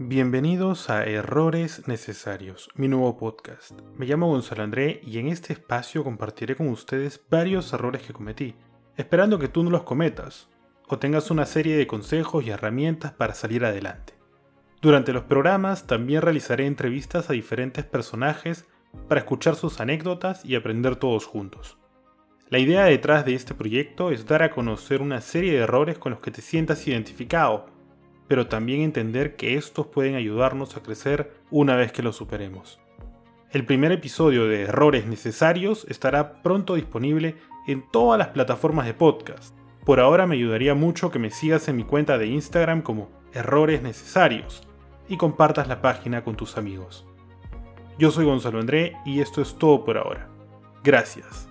Bienvenidos a Errores Necesarios, mi nuevo podcast. Me llamo Gonzalo André y en este espacio compartiré con ustedes varios errores que cometí, esperando que tú no los cometas o tengas una serie de consejos y herramientas para salir adelante. Durante los programas también realizaré entrevistas a diferentes personajes para escuchar sus anécdotas y aprender todos juntos. La idea detrás de este proyecto es dar a conocer una serie de errores con los que te sientas identificado pero también entender que estos pueden ayudarnos a crecer una vez que los superemos. El primer episodio de Errores Necesarios estará pronto disponible en todas las plataformas de podcast. Por ahora me ayudaría mucho que me sigas en mi cuenta de Instagram como Errores Necesarios y compartas la página con tus amigos. Yo soy Gonzalo André y esto es todo por ahora. Gracias.